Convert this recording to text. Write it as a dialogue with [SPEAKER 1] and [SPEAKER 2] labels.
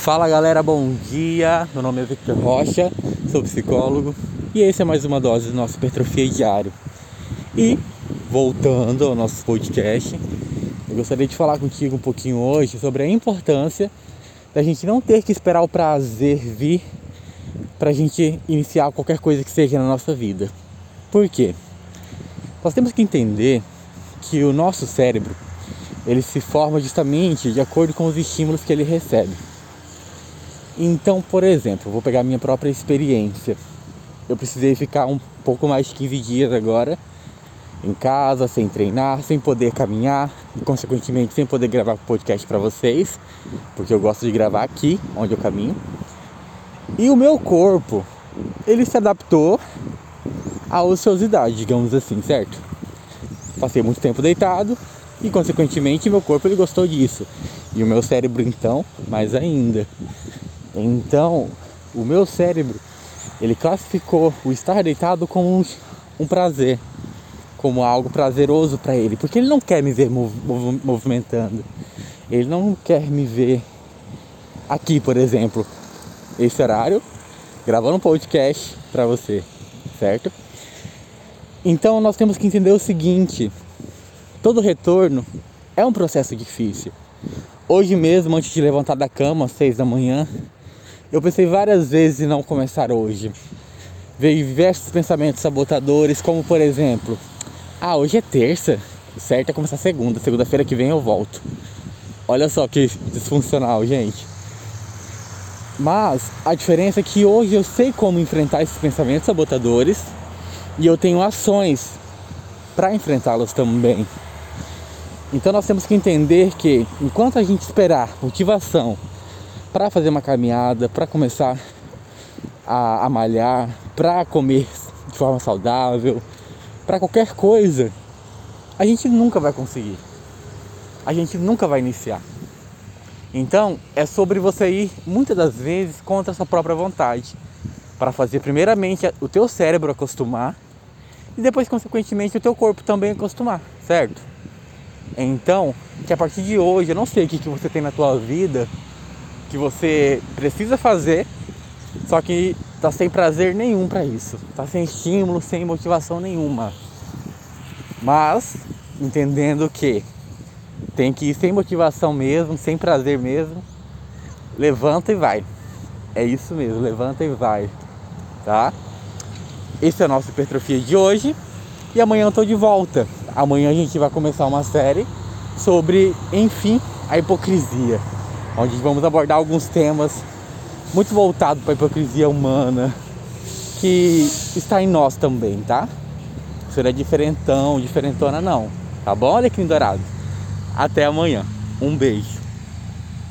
[SPEAKER 1] Fala galera, bom dia. Meu nome é Victor Rocha, sou psicólogo e esse é mais uma dose do nosso Hipertrofia Diário. E voltando ao nosso podcast, eu gostaria de falar contigo um pouquinho hoje sobre a importância da gente não ter que esperar o prazer vir para a gente iniciar qualquer coisa que seja na nossa vida. Por quê? Nós temos que entender que o nosso cérebro ele se forma justamente de acordo com os estímulos que ele recebe. Então, por exemplo, vou pegar minha própria experiência. Eu precisei ficar um pouco mais de 15 dias agora em casa, sem treinar, sem poder caminhar e, consequentemente, sem poder gravar podcast para vocês, porque eu gosto de gravar aqui, onde eu caminho. E o meu corpo, ele se adaptou à ociosidade, digamos assim, certo? Passei muito tempo deitado e, consequentemente, meu corpo ele gostou disso. E o meu cérebro, então, mais ainda. Então, o meu cérebro, ele classificou o estar deitado como um, prazer, como algo prazeroso para ele, porque ele não quer me ver mov movimentando. Ele não quer me ver aqui, por exemplo, esse horário, gravando um podcast para você, certo? Então nós temos que entender o seguinte: todo retorno é um processo difícil. Hoje mesmo, antes de levantar da cama às seis da manhã, eu pensei várias vezes em não começar hoje. Veio diversos pensamentos sabotadores, como por exemplo, ah, hoje é terça, o certo é começar segunda, segunda-feira que vem eu volto. Olha só que disfuncional, gente. Mas a diferença é que hoje eu sei como enfrentar esses pensamentos sabotadores e eu tenho ações para enfrentá-los também. Então nós temos que entender que enquanto a gente esperar motivação para fazer uma caminhada, para começar a, a malhar, para comer de forma saudável, para qualquer coisa, a gente nunca vai conseguir. A gente nunca vai iniciar. Então, é sobre você ir muitas das vezes contra a sua própria vontade, para fazer primeiramente o teu cérebro acostumar e depois consequentemente o teu corpo também acostumar, certo? Então, que a partir de hoje, eu não sei o que, que você tem na tua vida que você precisa fazer, só que tá sem prazer nenhum para isso, tá sem estímulo, sem motivação nenhuma. Mas entendendo que tem que ir sem motivação mesmo, sem prazer mesmo, levanta e vai. É isso mesmo, levanta e vai, tá? Esse é o nosso hipertrofia de hoje e amanhã eu tô de volta. Amanhã a gente vai começar uma série sobre, enfim, a hipocrisia onde vamos abordar alguns temas muito voltados para a hipocrisia humana que está em nós também, tá? Você não é diferentão, diferentona não, tá bom, Alecrim Dourado? Até amanhã, um beijo.